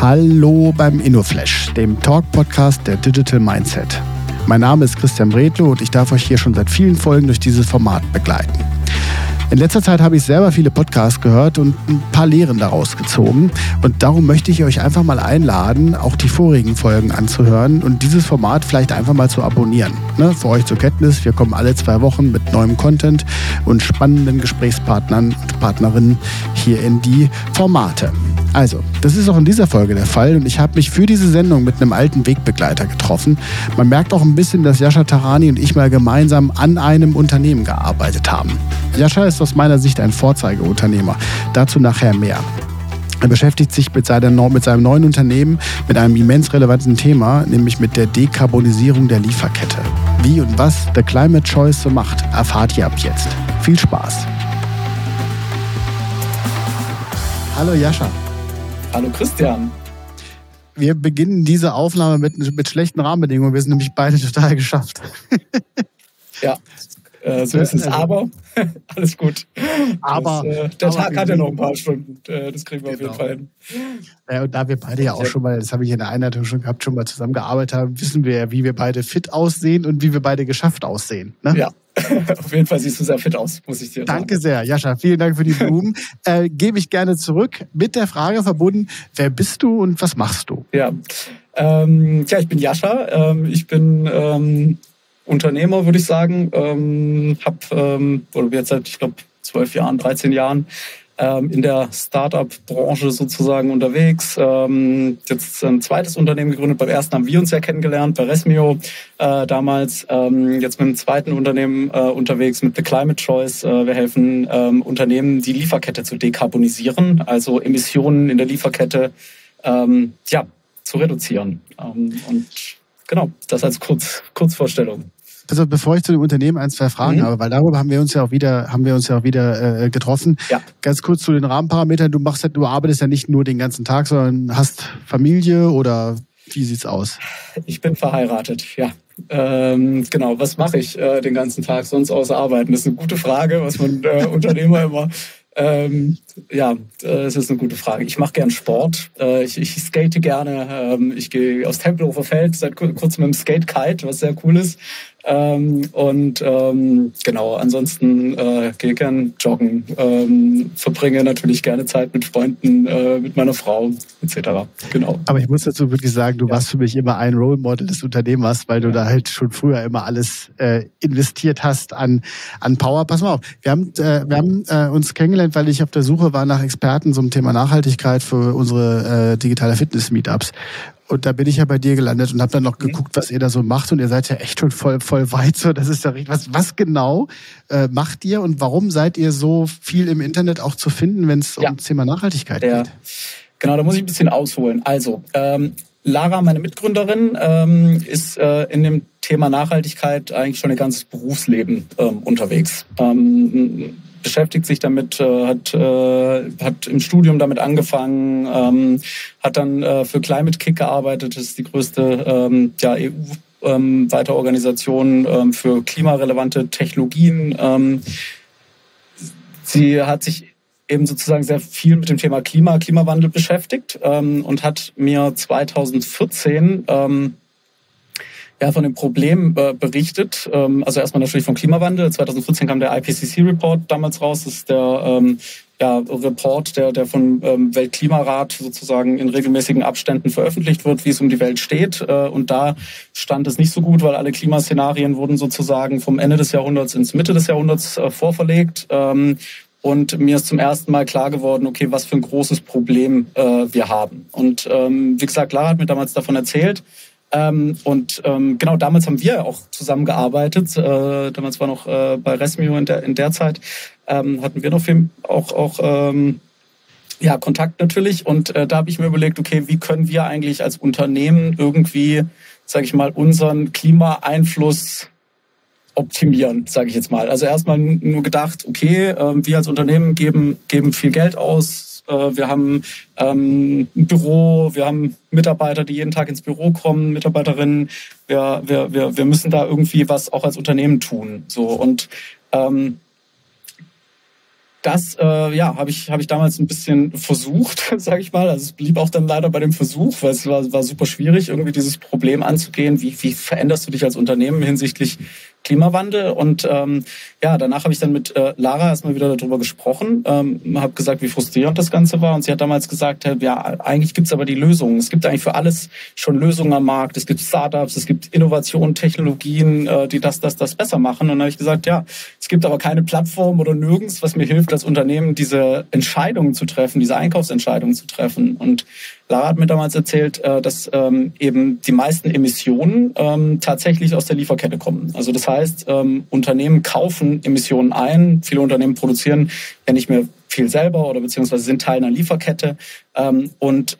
Hallo beim InnoFlash, dem Talk-Podcast der Digital Mindset. Mein Name ist Christian Bredlo und ich darf euch hier schon seit vielen Folgen durch dieses Format begleiten. In letzter Zeit habe ich selber viele Podcasts gehört und ein paar Lehren daraus gezogen. Und darum möchte ich euch einfach mal einladen, auch die vorigen Folgen anzuhören und dieses Format vielleicht einfach mal zu abonnieren. Ne? Für euch zur Kenntnis, wir kommen alle zwei Wochen mit neuem Content und spannenden Gesprächspartnern und Partnerinnen hier in die Formate. Also, das ist auch in dieser Folge der Fall und ich habe mich für diese Sendung mit einem alten Wegbegleiter getroffen. Man merkt auch ein bisschen, dass Jascha Tarani und ich mal gemeinsam an einem Unternehmen gearbeitet haben. Jascha ist aus meiner Sicht ein Vorzeigeunternehmer. Dazu nachher mehr. Er beschäftigt sich mit, seiner, mit, seinem neuen Unternehmen mit einem immens relevanten Thema, nämlich mit der Dekarbonisierung der Lieferkette. Wie und was The Climate Choice so macht, erfahrt ihr ab jetzt. Viel Spaß! Hallo Jascha. Hallo Christian. Wir beginnen diese Aufnahme mit, mit schlechten Rahmenbedingungen. Wir sind nämlich beide total geschafft. ja, äh, so ist es. Also aber alles gut. Aber das, äh, der aber Tag hat ja noch ein paar Stunden. Äh, das kriegen wir genau. auf jeden genau. Fall hin. Ja, und da wir beide ja auch schon mal, das habe ich in der Einleitung schon gehabt, schon mal zusammengearbeitet haben, wissen wir ja, wie wir beide fit aussehen und wie wir beide geschafft aussehen. Ne? Ja. Auf jeden Fall siehst du sehr fit aus, muss ich dir sagen. Danke sehr, Jascha. Vielen Dank für die Blumen. äh, Gebe ich gerne zurück mit der Frage verbunden, wer bist du und was machst du? Ja, ähm, ja ich bin Jascha. Ähm, ich bin ähm, Unternehmer, würde ich sagen. Ähm, habe ähm, oder jetzt seit, ich glaube, zwölf Jahren, 13 Jahren ähm, in der Startup-Branche sozusagen unterwegs. Ähm, jetzt ein zweites Unternehmen gegründet. Beim ersten haben wir uns ja kennengelernt, bei Resmio äh, damals. Ähm, jetzt mit einem zweiten Unternehmen äh, unterwegs, mit The Climate Choice. Äh, wir helfen ähm, Unternehmen, die Lieferkette zu dekarbonisieren, also Emissionen in der Lieferkette ähm, ja, zu reduzieren. Ähm, und genau, das als Kurz, Kurzvorstellung also bevor ich zu dem Unternehmen ein, zwei Fragen mhm. habe, weil darüber haben wir uns ja auch wieder, haben wir uns ja auch wieder äh, getroffen. Ja. Ganz kurz zu den Rahmenparametern. Du machst ja, du arbeitest ja nicht nur den ganzen Tag, sondern hast Familie oder wie sieht's aus? Ich bin verheiratet, ja. Ähm, genau, was mache ich äh, den ganzen Tag sonst außer arbeiten? Das ist eine gute Frage, was man äh, Unternehmer immer ähm, ja, äh, es ist eine gute Frage. Ich mache gern Sport. Äh, ich, ich skate gerne. Ähm, ich gehe aus Tempelhofer Feld seit kurzem mit dem Skate Kite, was sehr cool ist. Ähm, und ähm, genau, ansonsten äh, gehe gern joggen, ähm, verbringe natürlich gerne Zeit mit Freunden, äh, mit meiner Frau etc. Genau. Aber ich muss dazu wirklich sagen, du ja. warst für mich immer ein Role Model des Unternehmers, weil du ja. da halt schon früher immer alles äh, investiert hast an, an Power. Pass mal auf, wir haben, äh, wir haben äh, uns kennengelernt, weil ich auf der Suche war nach Experten zum Thema Nachhaltigkeit für unsere äh, digitale Fitness-Meetups. Und da bin ich ja bei dir gelandet und habe dann noch mhm. geguckt, was ihr da so macht. Und ihr seid ja echt schon voll, voll weit. So, das ist ja richtig. Was, was genau äh, macht ihr und warum seid ihr so viel im Internet auch zu finden, wenn es ja. um das Thema Nachhaltigkeit ja. geht? Genau, da muss ich ein bisschen ausholen. Also, ähm, Lara, meine Mitgründerin, ähm, ist äh, in dem Thema Nachhaltigkeit eigentlich schon ihr ganzes Berufsleben ähm, unterwegs. Ähm, beschäftigt sich damit, äh, hat, äh, hat im Studium damit angefangen, ähm, hat dann äh, für Climate Kick gearbeitet, das ist die größte ähm, ja, EU ähm, weiter Organisation ähm, für klimarelevante Technologien. Ähm, sie hat sich eben sozusagen sehr viel mit dem Thema Klima, Klimawandel beschäftigt ähm, und hat mir 2014 ähm, ja, von dem Problem äh, berichtet. Ähm, also erstmal natürlich vom Klimawandel. 2014 kam der IPCC-Report damals raus. Das ist der ähm, ja, Report, der, der vom ähm, Weltklimarat sozusagen in regelmäßigen Abständen veröffentlicht wird, wie es um die Welt steht. Äh, und da stand es nicht so gut, weil alle Klimaszenarien wurden sozusagen vom Ende des Jahrhunderts ins Mitte des Jahrhunderts äh, vorverlegt. Ähm, und mir ist zum ersten Mal klar geworden, okay, was für ein großes Problem äh, wir haben. Und ähm, wie gesagt, Lara hat mir damals davon erzählt, ähm, und ähm, genau damals haben wir auch zusammengearbeitet. Äh, damals war noch äh, bei Resmio in der, in der Zeit, ähm, hatten wir noch viel, auch, auch ähm, ja, Kontakt natürlich. Und äh, da habe ich mir überlegt, okay, wie können wir eigentlich als Unternehmen irgendwie, sage ich mal, unseren Klimaeinfluss optimieren, sage ich jetzt mal. Also erstmal nur gedacht, okay, äh, wir als Unternehmen geben, geben viel Geld aus, wir haben ähm, ein Büro, wir haben Mitarbeiter, die jeden Tag ins Büro kommen, Mitarbeiterinnen. Wir, wir, wir, wir müssen da irgendwie was auch als Unternehmen tun. So und ähm, das äh, ja, habe ich, hab ich damals ein bisschen versucht, sage ich mal. Also es blieb auch dann leider bei dem Versuch, weil es war, war super schwierig, irgendwie dieses Problem anzugehen. Wie, wie veränderst du dich als Unternehmen hinsichtlich Klimawandel. Und ähm, ja, danach habe ich dann mit äh, Lara erstmal wieder darüber gesprochen, ähm, habe gesagt, wie frustrierend das Ganze war. Und sie hat damals gesagt, ja, eigentlich gibt's aber die Lösungen. Es gibt eigentlich für alles schon Lösungen am Markt. Es gibt Startups, es gibt Innovationen, Technologien, äh, die das, das, das besser machen. Und dann habe ich gesagt, ja, es gibt aber keine Plattform oder nirgends, was mir hilft, als Unternehmen diese Entscheidungen zu treffen, diese Einkaufsentscheidungen zu treffen. Und Lara hat mir damals erzählt, äh, dass ähm, eben die meisten Emissionen ähm, tatsächlich aus der Lieferkette kommen. Also das heißt, ähm, Unternehmen kaufen Emissionen ein. Viele Unternehmen produzieren ja nicht mehr viel selber oder beziehungsweise sind Teil einer Lieferkette. Und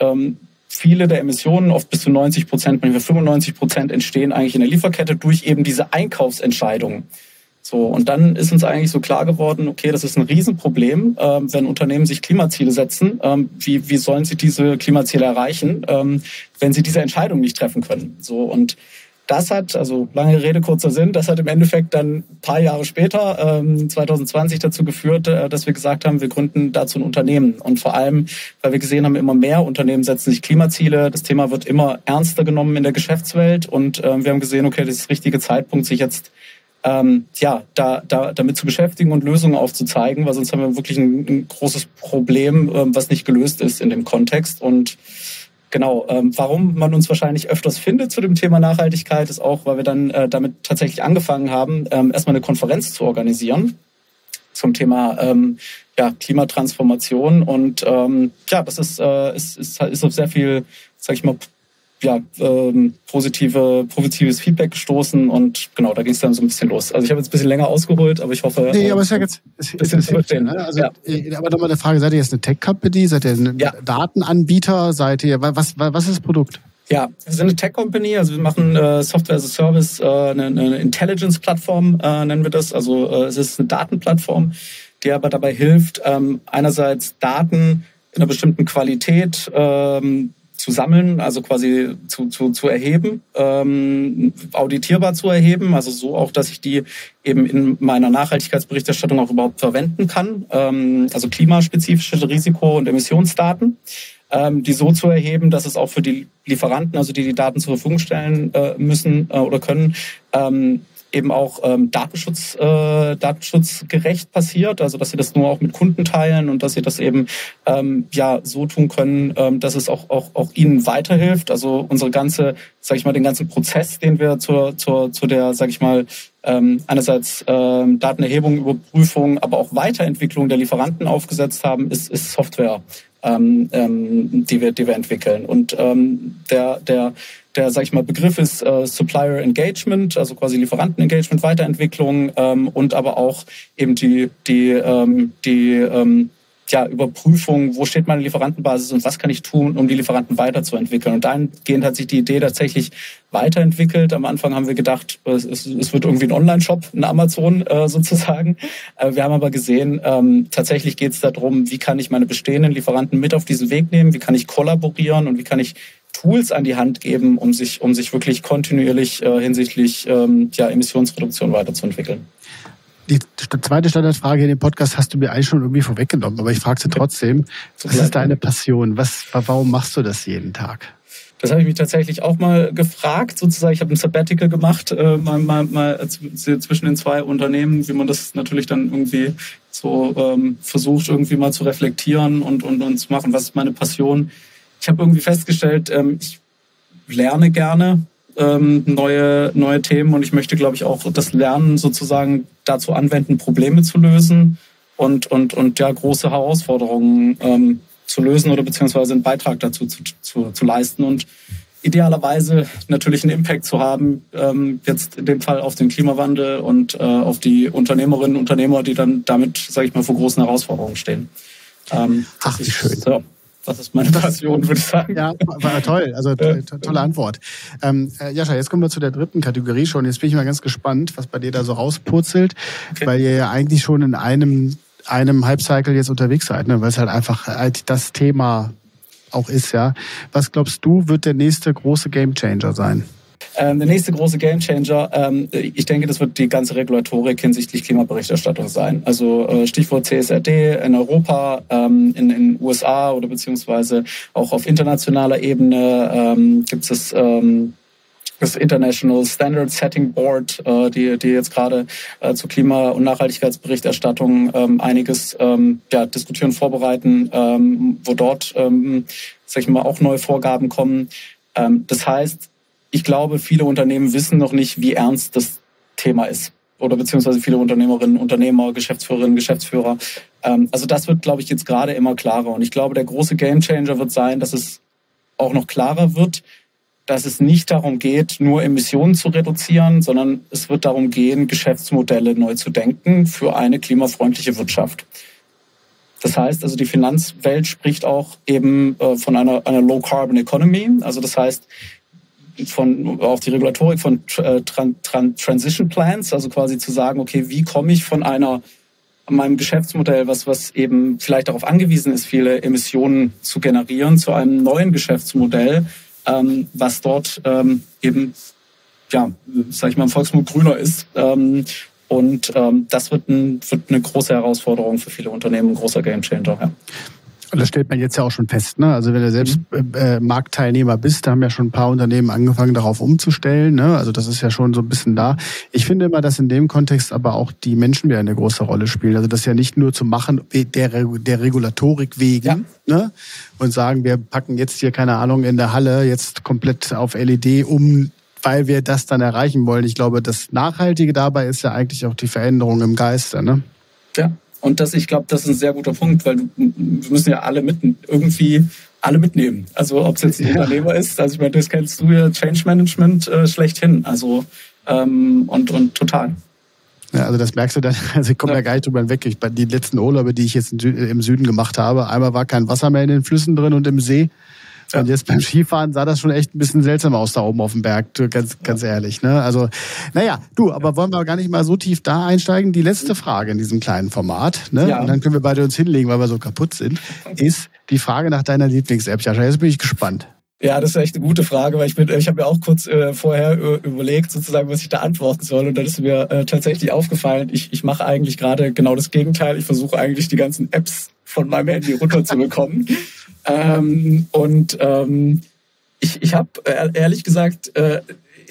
viele der Emissionen, oft bis zu 90 Prozent, manchmal 95 Prozent, entstehen eigentlich in der Lieferkette durch eben diese Einkaufsentscheidungen. So, und dann ist uns eigentlich so klar geworden, okay, das ist ein Riesenproblem, ähm, wenn Unternehmen sich Klimaziele setzen. Ähm, wie, wie sollen sie diese Klimaziele erreichen, ähm, wenn sie diese Entscheidung nicht treffen können? So, und das hat, also lange Rede, kurzer Sinn, das hat im Endeffekt dann ein paar Jahre später, ähm, 2020, dazu geführt, äh, dass wir gesagt haben, wir gründen dazu ein Unternehmen. Und vor allem, weil wir gesehen haben, immer mehr Unternehmen setzen sich Klimaziele. Das Thema wird immer ernster genommen in der Geschäftswelt. Und ähm, wir haben gesehen, okay, das ist der richtige Zeitpunkt, sich jetzt ähm, ja, da, da, damit zu beschäftigen und Lösungen aufzuzeigen, weil sonst haben wir wirklich ein, ein großes Problem, ähm, was nicht gelöst ist in dem Kontext. Und genau, ähm, warum man uns wahrscheinlich öfters findet zu dem Thema Nachhaltigkeit, ist auch, weil wir dann äh, damit tatsächlich angefangen haben, ähm, erstmal eine Konferenz zu organisieren zum Thema ähm, ja, Klimatransformation. Und ähm, ja, das ist, äh, ist, ist, ist auf sehr viel, sag ich mal, ja, ähm, positive, positives Feedback gestoßen und genau, da ging es dann so ein bisschen los. Also ich habe jetzt ein bisschen länger ausgeholt, aber ich hoffe. Nee, aber es ist ja jetzt es, es, es verstehen. Ne? Also, ja. Äh, aber nochmal eine Frage, seid ihr jetzt eine Tech-Company? Seid ihr ein ja. Datenanbieter? Seid ihr, was, was ist das Produkt? Ja, wir sind eine Tech-Company, also wir machen äh, Software as a Service, äh, eine, eine Intelligence-Plattform äh, nennen wir das. Also äh, es ist eine Datenplattform, die aber dabei hilft, ähm, einerseits Daten in einer bestimmten Qualität ähm, zu sammeln, also quasi zu, zu, zu erheben, ähm, auditierbar zu erheben, also so auch, dass ich die eben in meiner Nachhaltigkeitsberichterstattung auch überhaupt verwenden kann, ähm, also klimaspezifische Risiko- und Emissionsdaten, ähm, die so zu erheben, dass es auch für die Lieferanten, also die die Daten zur Verfügung stellen äh, müssen äh, oder können, ähm, eben auch ähm, Datenschutz, äh, datenschutzgerecht passiert, also dass sie das nur auch mit Kunden teilen und dass sie das eben ähm, ja so tun können, ähm, dass es auch, auch, auch ihnen weiterhilft. Also unsere ganze, sag ich mal, den ganzen Prozess, den wir zur, zur, zu der, sag ich mal, ähm, einerseits ähm, Datenerhebung, Überprüfung, aber auch Weiterentwicklung der Lieferanten aufgesetzt haben, ist, ist Software ähm, ähm, die, wir, die wir entwickeln. Und ähm, der, der, der, sag ich mal, Begriff ist äh, Supplier Engagement, also quasi Lieferantenengagement, Weiterentwicklung ähm, und aber auch eben die, die, ähm, die ähm, ja, Überprüfung, wo steht meine Lieferantenbasis und was kann ich tun, um die Lieferanten weiterzuentwickeln. Und dahingehend hat sich die Idee tatsächlich weiterentwickelt. Am Anfang haben wir gedacht, es, es wird irgendwie ein Online-Shop, ein Amazon äh, sozusagen. Äh, wir haben aber gesehen, ähm, tatsächlich geht es darum, wie kann ich meine bestehenden Lieferanten mit auf diesen Weg nehmen, wie kann ich kollaborieren und wie kann ich Tools an die Hand geben, um sich, um sich wirklich kontinuierlich äh, hinsichtlich ähm, ja, Emissionsreduktion weiterzuentwickeln die zweite Standardfrage in dem Podcast hast du mir eigentlich schon irgendwie vorweggenommen, aber ich frage sie trotzdem. Was ist deine Passion? Was, warum machst du das jeden Tag? Das habe ich mich tatsächlich auch mal gefragt, sozusagen. Ich habe ein Sabbatical gemacht, äh, mal, mal, mal zwischen den zwei Unternehmen, wie man das natürlich dann irgendwie so ähm, versucht, irgendwie mal zu reflektieren und, und, und zu machen. Was ist meine Passion? Ich habe irgendwie festgestellt, ähm, ich lerne gerne, ähm, neue, neue Themen und ich möchte, glaube ich, auch das Lernen sozusagen dazu anwenden, Probleme zu lösen und, und, und ja, große Herausforderungen ähm, zu lösen oder beziehungsweise einen Beitrag dazu zu, zu, zu leisten und idealerweise natürlich einen Impact zu haben, ähm, jetzt in dem Fall auf den Klimawandel und äh, auf die Unternehmerinnen und Unternehmer, die dann damit, sage ich mal, vor großen Herausforderungen stehen. Ähm, Ach, wie schön. So. Das ist meine Passion, würde ich sagen. Ja, war toll. Also tolle Antwort. Ähm, äh, Jascha, jetzt kommen wir zu der dritten Kategorie schon. Jetzt bin ich mal ganz gespannt, was bei dir da so rauspurzelt, okay. weil ihr ja eigentlich schon in einem, einem Hype-Cycle jetzt unterwegs seid, ne? weil es halt einfach halt das Thema auch ist, ja. Was glaubst du, wird der nächste große Gamechanger sein? Ähm, der nächste große Gamechanger, ähm, ich denke, das wird die ganze Regulatorik hinsichtlich Klimaberichterstattung sein. Also äh, Stichwort CSRD in Europa, ähm, in den USA oder beziehungsweise auch auf internationaler Ebene ähm, gibt es ähm, das International Standard Setting Board, äh, die, die jetzt gerade äh, zur Klima- und Nachhaltigkeitsberichterstattung ähm, einiges ähm, ja, diskutieren, vorbereiten, ähm, wo dort, ähm, sag ich mal, auch neue Vorgaben kommen. Ähm, das heißt, ich glaube, viele Unternehmen wissen noch nicht, wie ernst das Thema ist. Oder beziehungsweise viele Unternehmerinnen, Unternehmer, Geschäftsführerinnen, Geschäftsführer. Ähm, also das wird, glaube ich, jetzt gerade immer klarer. Und ich glaube, der große Gamechanger wird sein, dass es auch noch klarer wird, dass es nicht darum geht, nur Emissionen zu reduzieren, sondern es wird darum gehen, Geschäftsmodelle neu zu denken für eine klimafreundliche Wirtschaft. Das heißt, also die Finanzwelt spricht auch eben äh, von einer, einer Low Carbon Economy. Also das heißt, von auch die Regulatorik von äh, Tran Tran Transition Plans, also quasi zu sagen, okay, wie komme ich von einer meinem Geschäftsmodell, was was eben vielleicht darauf angewiesen ist, viele Emissionen zu generieren, zu einem neuen Geschäftsmodell, ähm, was dort ähm, eben ja, sag ich mal, im Volksmund grüner ist. Ähm, und ähm, das wird, ein, wird eine große Herausforderung für viele Unternehmen, ein großer Gamechanger. Ja. Und das stellt man jetzt ja auch schon fest. Ne? Also wenn du selbst mhm. äh, äh, Marktteilnehmer bist, da haben ja schon ein paar Unternehmen angefangen, darauf umzustellen. Ne? Also das ist ja schon so ein bisschen da. Ich finde immer, dass in dem Kontext aber auch die Menschen wieder eine große Rolle spielen. Also das ja nicht nur zu machen der, der Regulatorik wegen ja. ne? und sagen, wir packen jetzt hier, keine Ahnung, in der Halle jetzt komplett auf LED um, weil wir das dann erreichen wollen. Ich glaube, das Nachhaltige dabei ist ja eigentlich auch die Veränderung im Geiste. Ne? Ja, und das, ich glaube, das ist ein sehr guter Punkt, weil wir müssen ja alle mit, irgendwie alle mitnehmen. Also ob es jetzt ein ja. Unternehmer ist, also ich meine, das kennst du ja, Change Management äh, schlechthin. Also ähm, und, und total. Ja, also das merkst du dann, also ich komme ja. ja gar nicht drüber weg. Ich, bei die letzten Urlaube, die ich jetzt im Süden gemacht habe, einmal war kein Wasser mehr in den Flüssen drin und im See. Und jetzt beim Skifahren sah das schon echt ein bisschen seltsam aus da oben auf dem Berg, ganz, ganz ehrlich. Ne? Also, naja, du, aber wollen wir gar nicht mal so tief da einsteigen? Die letzte Frage in diesem kleinen Format, ne? Ja. und dann können wir beide uns hinlegen, weil wir so kaputt sind, ist die Frage nach deiner Lieblings-App. Jascha, jetzt bin ich gespannt. Ja, das ist echt eine gute Frage, weil ich bin, ich habe mir auch kurz äh, vorher äh, überlegt, sozusagen, was ich da antworten soll. Und dann ist mir äh, tatsächlich aufgefallen, ich, ich mache eigentlich gerade genau das Gegenteil. Ich versuche eigentlich die ganzen Apps von meinem Handy runterzubekommen. ähm, und ähm, ich, ich habe äh, ehrlich gesagt, äh,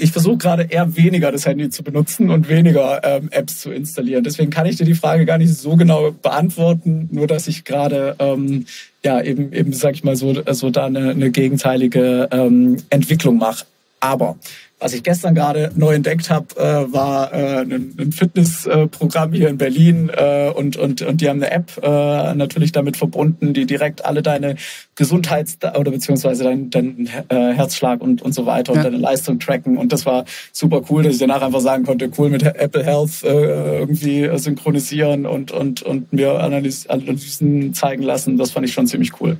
ich versuche gerade eher weniger das Handy zu benutzen und weniger ähm, Apps zu installieren. Deswegen kann ich dir die Frage gar nicht so genau beantworten, nur dass ich gerade ähm, ja eben eben sag ich mal so so da eine, eine gegenteilige ähm, Entwicklung mache. Aber was ich gestern gerade neu entdeckt habe, äh, war äh, ein, ein Fitnessprogramm hier in Berlin äh, und, und, und die haben eine App äh, natürlich damit verbunden, die direkt alle deine Gesundheits- oder beziehungsweise deinen dein, äh, Herzschlag und, und so weiter und deine Leistung tracken. Und das war super cool, dass ich danach einfach sagen konnte, cool mit Apple Health äh, irgendwie synchronisieren und, und, und mir Analysen zeigen lassen. Das fand ich schon ziemlich cool.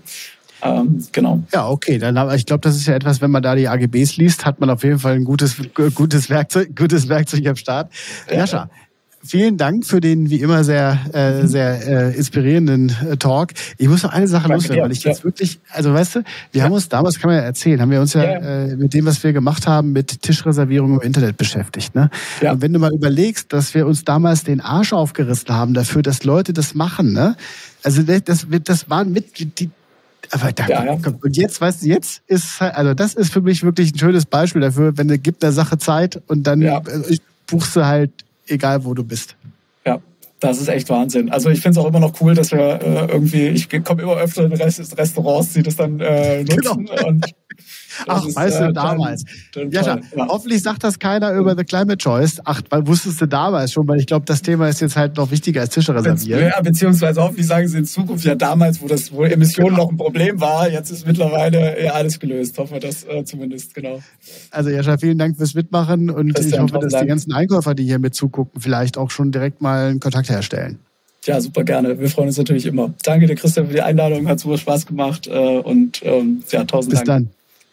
Ähm, genau. Ja, okay. Dann, aber ich glaube, das ist ja etwas, wenn man da die AGBs liest, hat man auf jeden Fall ein gutes, gutes Werkzeug, gutes Werkzeug am Start. Ja. Jascha, vielen Dank für den wie immer sehr, äh, sehr äh, inspirierenden äh, Talk. Ich muss noch eine Sache loswerden, weil ich jetzt wirklich, also weißt du, wir ja. haben uns damals, kann man ja erzählen, haben wir uns ja, ja. Äh, mit dem, was wir gemacht haben, mit Tischreservierung im Internet beschäftigt. Ne? Ja. Und wenn du mal überlegst, dass wir uns damals den Arsch aufgerissen haben dafür, dass Leute das machen, ne? Also das, das, das waren mit die, aber da, ja, ja. und jetzt, weißt du, jetzt ist also das ist für mich wirklich ein schönes Beispiel dafür, wenn du gibt der Sache Zeit und dann ja. Äh, buchst du halt egal wo du bist. Ja, das ist echt Wahnsinn. Also ich finde es auch immer noch cool, dass wir äh, irgendwie, ich komme immer öfter in Restaurants, die das dann äh, nutzen genau. und Ach, weißt du, äh, damals. Dann, dann ja, ja, hoffentlich sagt das keiner über The Climate Choice. Ach, weil wusstest du damals schon, weil ich glaube, das Thema ist jetzt halt noch wichtiger als Tische reservieren. Ja, beziehungsweise hoffentlich sagen sie in Zukunft, ja damals, wo das, wo Emissionen genau. noch ein Problem war, jetzt ist mittlerweile ja alles gelöst. Hoffen wir das äh, zumindest, genau. Also Jascha, vielen Dank fürs Mitmachen und ich hoffe, dass Dank. die ganzen Einkäufer, die hier mit zugucken, vielleicht auch schon direkt mal einen Kontakt herstellen. Ja, super gerne. Wir freuen uns natürlich immer. Danke dir, Christian, für die Einladung. Hat super Spaß gemacht. Äh, und ähm, ja, tausend Bis Dank. Bis dann.